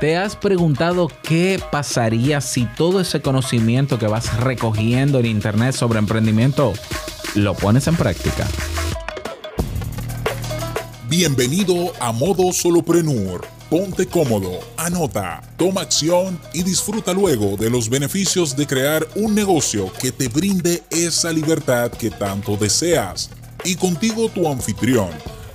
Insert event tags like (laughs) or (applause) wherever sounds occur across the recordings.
¿Te has preguntado qué pasaría si todo ese conocimiento que vas recogiendo en internet sobre emprendimiento lo pones en práctica? Bienvenido a Modo Soloprenur. Ponte cómodo, anota, toma acción y disfruta luego de los beneficios de crear un negocio que te brinde esa libertad que tanto deseas. Y contigo tu anfitrión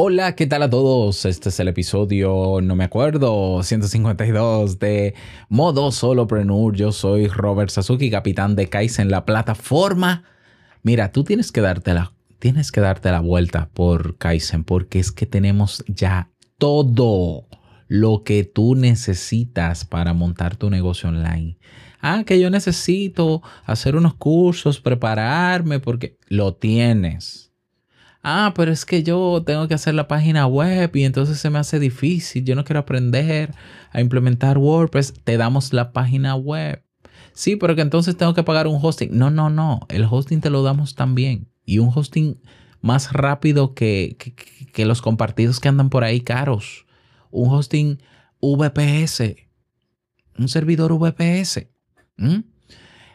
Hola, ¿qué tal a todos? Este es el episodio, no me acuerdo, 152 de Modo Solopreneur. Yo soy Robert Sasuki, capitán de Kaizen, la plataforma. Mira, tú tienes que darte la, tienes que darte la vuelta por Kaizen porque es que tenemos ya todo lo que tú necesitas para montar tu negocio online. Ah, que yo necesito hacer unos cursos, prepararme, porque lo tienes ah, pero es que yo tengo que hacer la página web y entonces se me hace difícil, yo no quiero aprender a implementar WordPress, te damos la página web. Sí, pero que entonces tengo que pagar un hosting. No, no, no, el hosting te lo damos también. Y un hosting más rápido que, los compartidos que andan por ahí caros. Un hosting VPS. Un servidor VPS.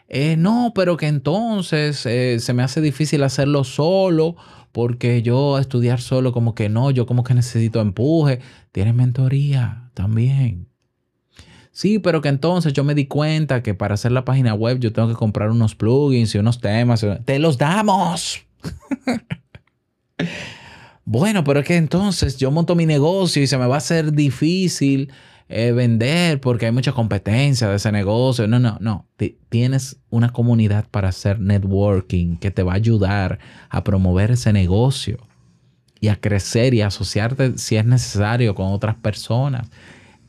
Eh, no, pero que entonces eh, se me hace difícil hacerlo solo porque yo estudiar solo como que no, yo como que necesito empuje. Tienes mentoría también. Sí, pero que entonces yo me di cuenta que para hacer la página web yo tengo que comprar unos plugins y unos temas. Te los damos. (laughs) bueno, pero es que entonces yo monto mi negocio y se me va a hacer difícil eh, vender porque hay mucha competencia de ese negocio. No, no, no. tienes una comunidad para hacer networking que te va a ayudar a promover ese negocio y a crecer y asociarte si es necesario con otras personas.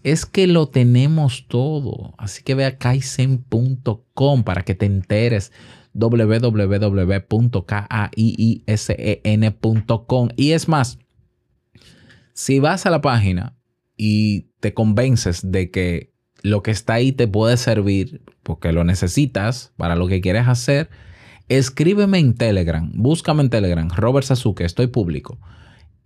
Es que lo tenemos todo. Así que ve a kaizen.com para que te enteres www.kaisen.com. Y es más, si vas a la página y te convences de que lo que está ahí te puede servir porque lo necesitas para lo que quieres hacer, escríbeme en Telegram, búscame en Telegram, Robert Sasuke, estoy público.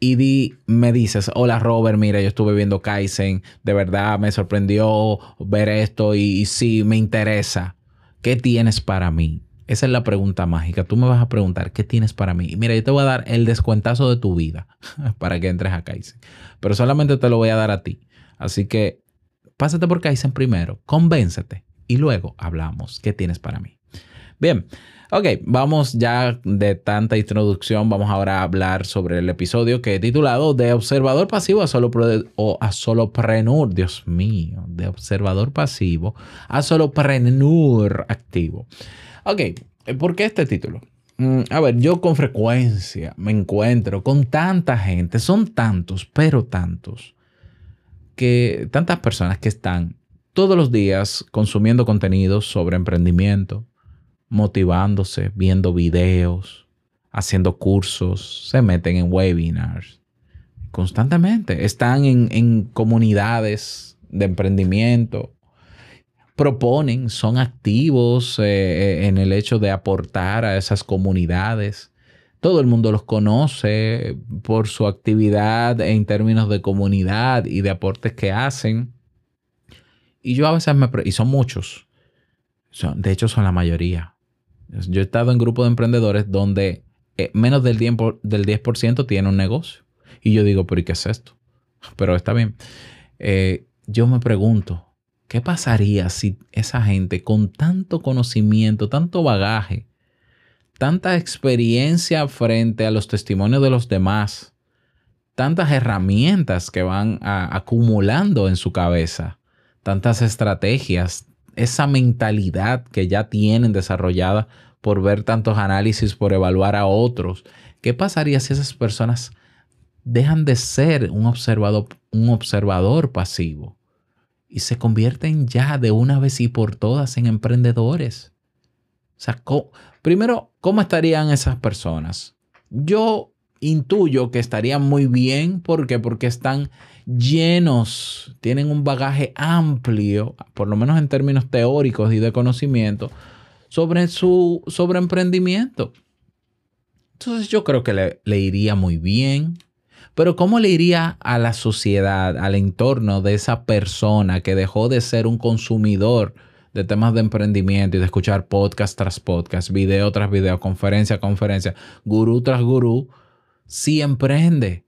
Y di, me dices, hola Robert, mira, yo estuve viendo Kaizen, de verdad me sorprendió ver esto y, y sí, me interesa. ¿Qué tienes para mí? Esa es la pregunta mágica. Tú me vas a preguntar, ¿qué tienes para mí? mira, yo te voy a dar el descuentazo de tu vida (laughs) para que entres a Kaizen pero solamente te lo voy a dar a ti. Así que pásate por Kaizen primero, convéncete y luego hablamos. ¿Qué tienes para mí? Bien, ok, vamos ya de tanta introducción, vamos ahora a hablar sobre el episodio que he titulado De observador pasivo a solo o a solopreneur, Dios mío, de observador pasivo a solopreneur activo. Ok, ¿por qué este título? Mm, a ver, yo con frecuencia me encuentro con tanta gente, son tantos, pero tantos, que tantas personas que están todos los días consumiendo contenidos sobre emprendimiento, motivándose, viendo videos, haciendo cursos, se meten en webinars constantemente, están en, en comunidades de emprendimiento, proponen, son activos eh, eh, en el hecho de aportar a esas comunidades. Todo el mundo los conoce por su actividad en términos de comunidad y de aportes que hacen. Y yo a veces me... Y son muchos. Son, de hecho, son la mayoría. Yo he estado en grupos de emprendedores donde eh, menos del 10%, del 10 tiene un negocio. Y yo digo, pero ¿y qué es esto? (laughs) Pero está bien. yo me pregunto, ¿Qué pasaría si esa gente con tanto conocimiento, tanto bagaje, tanta experiencia frente a los testimonios de los demás, tantas herramientas que van acumulando en su cabeza, tantas estrategias, esa mentalidad que ya tienen desarrollada por ver tantos análisis, por evaluar a otros, ¿qué pasaría si esas personas dejan de ser un observador, un observador pasivo? y se convierten ya de una vez y por todas en emprendedores. O sea, primero, ¿cómo estarían esas personas? Yo intuyo que estarían muy bien. ¿Por qué? Porque están llenos, tienen un bagaje amplio, por lo menos en términos teóricos y de conocimiento, sobre su sobre emprendimiento. Entonces yo creo que le, le iría muy bien. Pero ¿cómo le iría a la sociedad, al entorno de esa persona que dejó de ser un consumidor de temas de emprendimiento y de escuchar podcast tras podcast, video tras video, conferencia conferencia, gurú tras gurú, si emprende?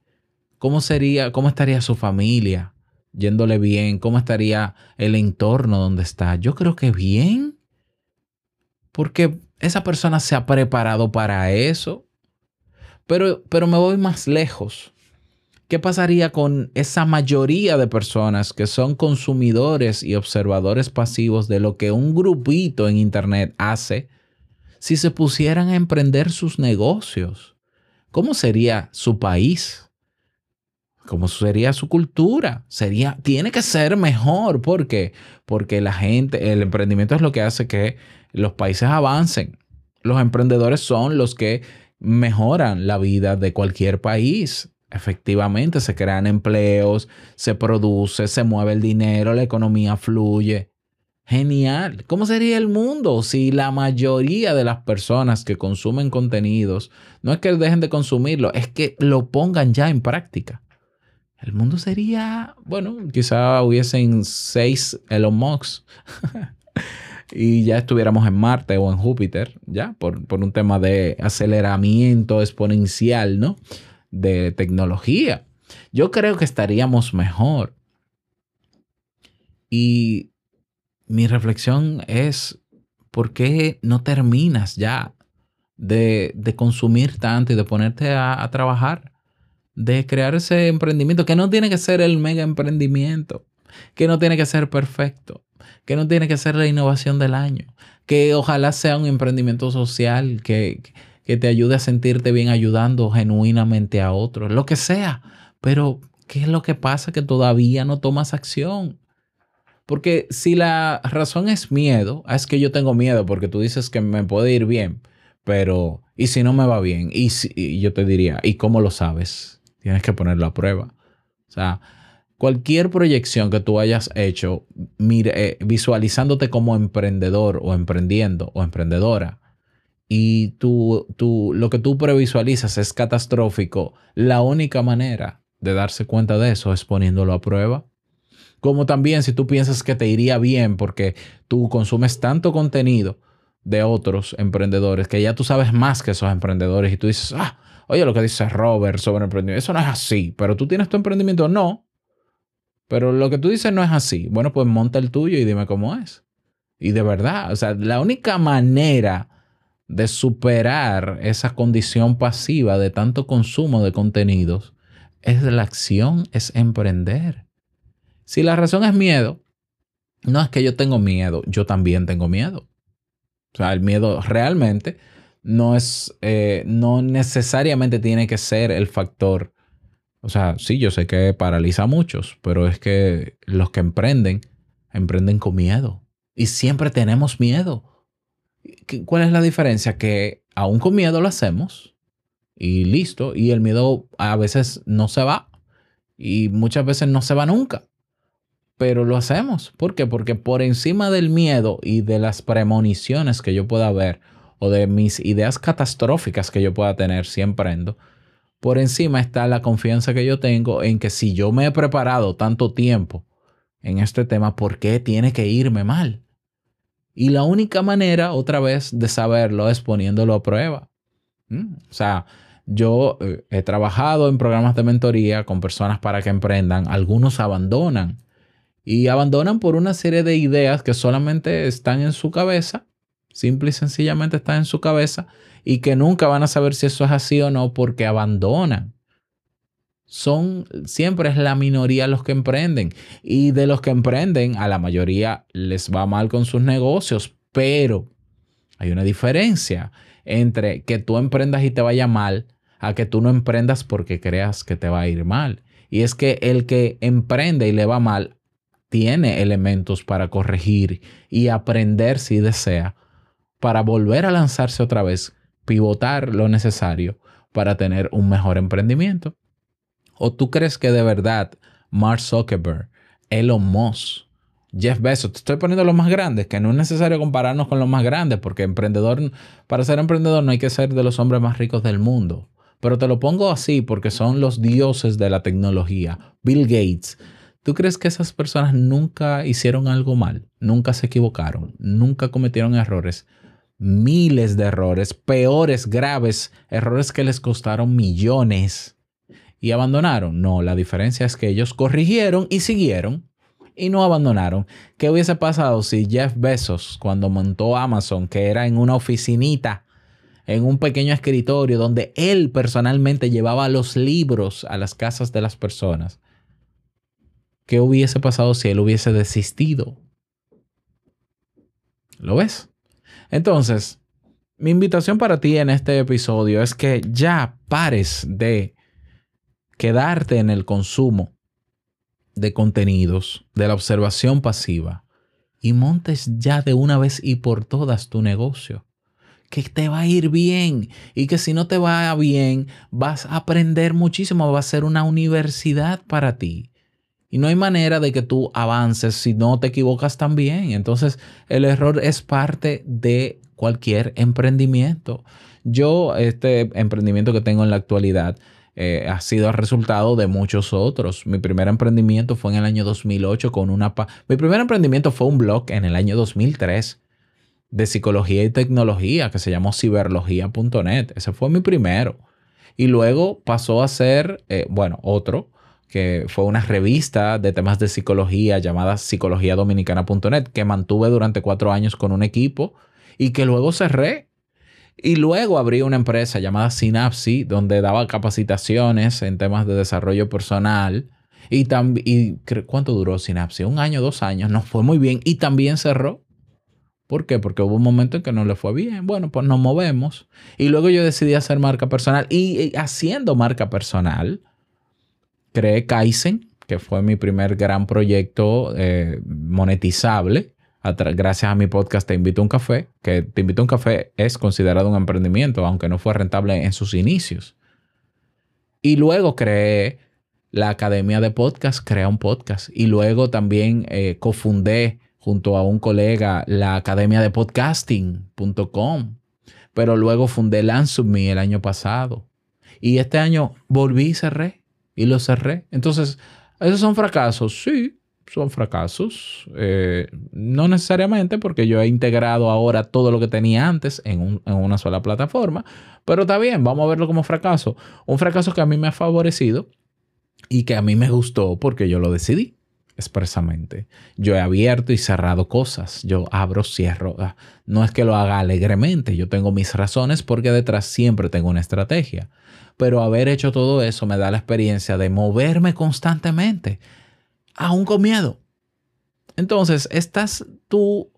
¿Cómo sería, cómo estaría su familia? Yéndole bien, ¿cómo estaría el entorno donde está? Yo creo que bien, porque esa persona se ha preparado para eso. Pero, pero me voy más lejos. ¿Qué pasaría con esa mayoría de personas que son consumidores y observadores pasivos de lo que un grupito en Internet hace si se pusieran a emprender sus negocios? ¿Cómo sería su país? ¿Cómo sería su cultura? Sería, tiene que ser mejor. ¿Por qué? Porque la gente, el emprendimiento es lo que hace que los países avancen. Los emprendedores son los que mejoran la vida de cualquier país. Efectivamente, se crean empleos, se produce, se mueve el dinero, la economía fluye. Genial. ¿Cómo sería el mundo si la mayoría de las personas que consumen contenidos no es que dejen de consumirlo, es que lo pongan ya en práctica? El mundo sería, bueno, quizá hubiesen seis Elon Musk (laughs) y ya estuviéramos en Marte o en Júpiter, ya, por, por un tema de aceleramiento exponencial, ¿no? De tecnología. Yo creo que estaríamos mejor. Y mi reflexión es, ¿por qué no terminas ya de, de consumir tanto y de ponerte a, trabajar? de crear ese emprendimiento, que no tiene que ser el mega emprendimiento, que no tiene que ser perfecto, que no tiene que ser la innovación del año, que ojalá sea un emprendimiento social, que, que te ayude a sentirte bien ayudando genuinamente a otros, lo que sea. Pero, ¿qué es lo que pasa que todavía no tomas acción? Porque si la razón es miedo, es que yo tengo miedo porque tú dices que me puede ir bien, pero ¿y si no me va bien? Y yo te diría, ¿y cómo lo sabes? Tienes que ponerlo a prueba. O sea, cualquier proyección que tú hayas hecho mire, eh, visualizándote como emprendedor o emprendiendo o emprendedora y tú, tú, lo que tú previsualizas es catastrófico, la única manera de darse cuenta de eso es poniéndolo a prueba. Como también si tú piensas que te iría bien porque tú consumes tanto contenido de otros emprendedores que ya tú sabes más que esos emprendedores y tú dices, ah, Oye, lo que dice Robert sobre emprendimiento, eso no es así, pero tú tienes tu emprendimiento, no. Pero lo que tú dices no es así. Bueno, pues monta el tuyo y dime cómo es. Y de verdad, o sea, la única manera de superar esa condición pasiva de tanto consumo de contenidos es la acción, es emprender. Si la razón es miedo, no es que yo tengo miedo, yo también tengo miedo. O sea, el miedo realmente no es, eh, no necesariamente tiene que ser el factor. O sea, sí, yo sé que paraliza a muchos, pero es que los que emprenden, emprenden con miedo. Y siempre tenemos miedo. ¿Cuál es la diferencia? Que aún con miedo lo hacemos y listo. Y el miedo a veces no se va y muchas veces no se va nunca. Pero lo hacemos. ¿Por qué? Porque por encima del miedo y de las premoniciones que yo pueda ver o de mis ideas catastróficas que yo pueda tener si emprendo, por encima está la confianza que yo tengo en que si yo me he preparado tanto tiempo en este tema, ¿por qué tiene que irme mal? Y la única manera, otra vez, de saberlo es poniéndolo a prueba. Mm, o sea, yo eh, he trabajado en programas de mentoría con personas para que emprendan. Algunos abandonan. Y abandonan por una serie de ideas que solamente están en su cabeza Simple y sencillamente está en su cabeza y que nunca van a saber si eso es así o no porque abandonan. Son siempre es la minoría los que emprenden y de los que emprenden a la mayoría les va mal con sus negocios, pero hay una diferencia entre que tú emprendas y te vaya mal a que tú no emprendas porque creas que te va a ir mal. Y es que el que emprende y le va mal tiene elementos para corregir y aprender si desea para volver a lanzarse otra vez, pivotar lo necesario para tener un mejor emprendimiento. ¿O tú crees que de verdad Mark Zuckerberg, Elon Musk, Jeff Bezos, te estoy poniendo los más grandes, que no es necesario compararnos con los más grandes, porque emprendedor, para ser emprendedor no hay que ser de los hombres más ricos del mundo. Pero te lo pongo así porque son los dioses de la tecnología. Bill Gates. ¿Tú crees que esas personas nunca hicieron algo mal? Nunca se equivocaron, nunca cometieron errores. Miles de errores, peores, graves, errores que les costaron millones. ¿Y abandonaron? No, la diferencia es que ellos corrigieron y siguieron y no abandonaron. ¿Qué hubiese pasado si Jeff Bezos, cuando montó Amazon, que era en una oficinita, en un pequeño escritorio donde él personalmente llevaba los libros a las casas de las personas, ¿qué hubiese pasado si él hubiese desistido? ¿Lo ves? Entonces, mi invitación para ti en este episodio es que ya pares de quedarte en el consumo de contenidos, de la observación pasiva, y montes ya de una vez y por todas tu negocio. Que te va a ir bien y que si no te va bien, vas a aprender muchísimo, va a ser una universidad para ti. Y no hay manera de que tú avances si no te equivocas también. Entonces, el error es parte de cualquier emprendimiento. Yo, este emprendimiento que tengo en la actualidad, eh, ha sido el resultado de muchos otros. Mi primer emprendimiento fue en el año 2008 con una... Mi primer emprendimiento fue un blog en el año 2003 de psicología y tecnología que se llamó ciberlogía.net. Ese fue mi primero. Y luego pasó a ser, eh, bueno, otro, que fue una revista de temas de psicología llamada psicologiadominicana.net, que mantuve durante cuatro años con un equipo y que luego cerré y luego abrí una empresa llamada Synapsi, donde daba capacitaciones en temas de desarrollo personal. Y, y ¿cuánto duró Synapsi? Un año, dos años. Nos fue muy bien. Y también cerró. ¿Por qué? Porque hubo un momento en que no le fue bien. Bueno, pues nos movemos. Y luego yo decidí hacer marca personal. Y, haciendo marca personal, creé Kaizen, que fue mi primer gran proyecto eh, monetizable gracias a mi podcast Te invito a un café, que Te invito a un café es considerado un emprendimiento, aunque no fue rentable en sus inicios. Y luego creé la Academia de Podcast, Crea un Podcast. Y luego también eh, cofundé junto a un colega la Academia de Podcasting.com. Pero luego fundé Me el año pasado. Y este año volví y cerré. Y lo cerré. Entonces, ¿esos son fracasos? Sí, son fracasos. Eh, no necesariamente porque yo he integrado ahora todo lo que tenía antes en, una sola plataforma, pero está bien, vamos a verlo como fracaso. Un fracaso que a mí me ha favorecido y que a mí me gustó porque yo lo decidí expresamente. Yo he abierto y cerrado cosas. Yo abro, cierro. Ah, no es que lo haga alegremente. Yo tengo mis razones porque detrás siempre tengo una estrategia. Pero haber hecho todo eso me da la experiencia de moverme constantemente aún con miedo. Entonces, ¿estás tú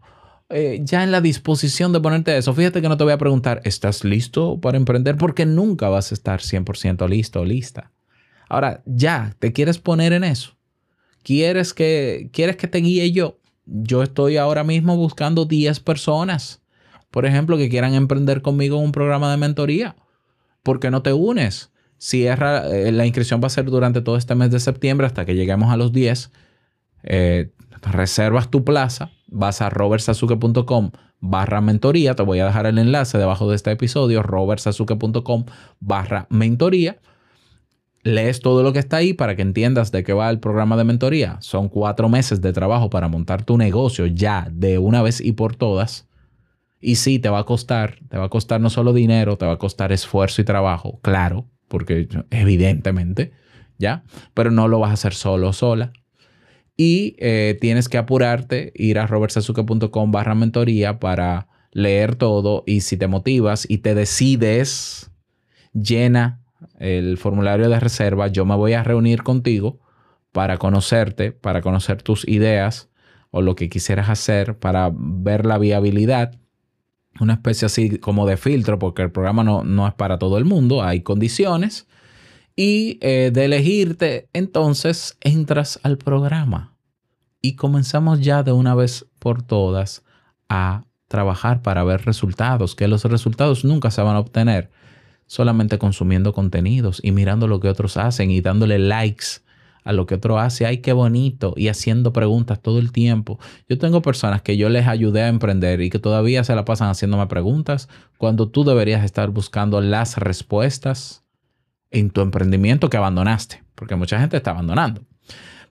eh, ya en la disposición de ponerte eso? Fíjate que no te voy a preguntar, ¿estás listo para emprender? Porque nunca vas a estar 100% listo o lista. Ahora, ya, ¿te quieres poner en eso? ¿Quieres que, ¿Quieres que te guíe yo? Yo estoy ahora mismo buscando 10 personas, por ejemplo, que quieran emprender conmigo un programa de mentoría. ¿Por qué no te unes? Cierra, eh, la inscripción va a ser durante todo este mes de septiembre hasta que lleguemos a los 10. Eh, reservas tu plaza, vas a robertsazuke.com barra mentoría, te voy a dejar el enlace debajo de este episodio, robertsazuke.com barra mentoría. Lees todo lo que está ahí para que entiendas de qué va el programa de mentoría. Son cuatro meses de trabajo para montar tu negocio ya de una vez y por todas. Y sí, te va a costar, te va a costar no solo dinero, te va a costar esfuerzo y trabajo, claro, porque evidentemente, ¿ya? Pero no lo vas a hacer solo sola. Y eh, tienes que apurarte, ir a robertsazuke.com barra mentoría para leer todo y si te motivas y te decides, llena el formulario de reserva, yo me voy a reunir contigo para conocerte, para conocer tus ideas o lo que quisieras hacer, para ver la viabilidad una especie así como de filtro, porque el programa no, no es para todo el mundo, hay condiciones. Y eh, de elegirte, entonces entras al programa. Y comenzamos ya de una vez por todas a trabajar para ver resultados, que los resultados nunca se van a obtener solamente consumiendo contenidos y mirando lo que otros hacen y dándole likes a lo que otro hace. Ay, qué bonito. Y haciendo preguntas todo el tiempo. Yo tengo personas que yo les ayudé a emprender y que todavía se la pasan haciéndome preguntas cuando tú deberías estar buscando las respuestas en tu emprendimiento que abandonaste. Porque mucha gente está abandonando.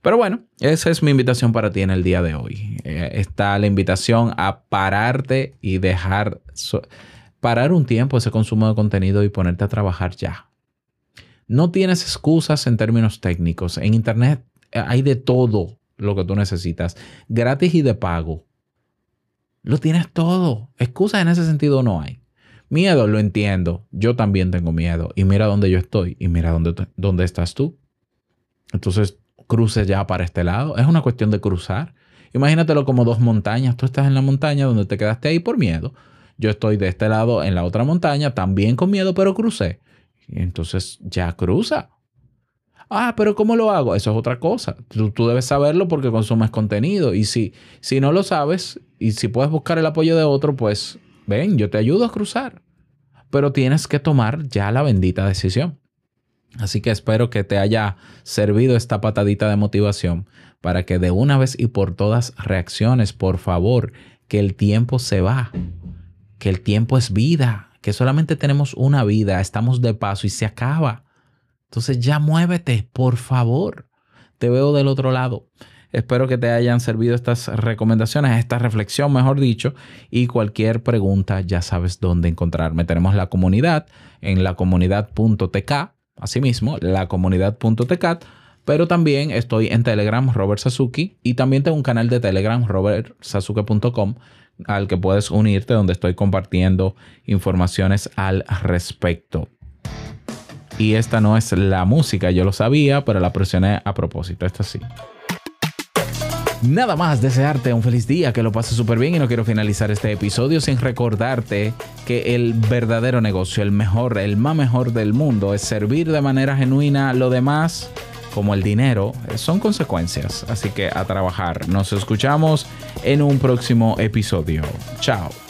Pero bueno, esa es mi invitación para ti en el día de hoy. Eh, está la invitación a pararte y dejar, parar un tiempo ese consumo de contenido y ponerte a trabajar ya. No tienes excusas en términos técnicos. En Internet eh, hay de todo lo que tú necesitas, gratis y de pago. Lo tienes todo. Excusas en ese sentido no hay. Miedo, lo entiendo. Yo también tengo miedo. Y mira dónde yo estoy y mira dónde, dónde estás tú. Entonces, cruces ya para este lado. Es una cuestión de cruzar. Imagínatelo como dos montañas. Tú estás en la montaña donde te quedaste ahí por miedo. Yo estoy de este lado en la otra montaña, también con miedo, pero crucé. entonces ya cruza. Ah, pero ¿cómo lo hago? Eso es otra cosa. Tú, debes saberlo porque consumes contenido. Y si, si no lo sabes y si puedes buscar el apoyo de otro, pues ven, yo te ayudo a cruzar. Pero tienes que tomar ya la bendita decisión. Así que espero que te haya servido esta patadita de motivación para que de una vez y por todas reacciones, por favor, que el tiempo se va, que el tiempo es vida, que solamente tenemos una vida, estamos de paso y se acaba. Entonces ya muévete, por favor. Te veo del otro lado. Espero que te hayan servido estas recomendaciones, esta reflexión, mejor dicho, y cualquier pregunta ya sabes dónde encontrarme. Tenemos la comunidad en la comunidad.tk Asimismo, la comunidad.tcat, pero también estoy en Telegram, Robert Sasuki, y también tengo un canal de Telegram, robertsasuke.com, al que puedes unirte, donde estoy compartiendo informaciones al respecto. Y esta no es la música, yo lo sabía, pero la presioné a propósito. Esta sí. Nada más desearte un feliz día, que lo pases súper bien y no quiero finalizar este episodio sin recordarte que el verdadero negocio, el mejor, el más mejor del mundo es servir de manera genuina. Lo demás, como el dinero, son consecuencias. Así que a trabajar. Nos escuchamos en un próximo episodio. Chao.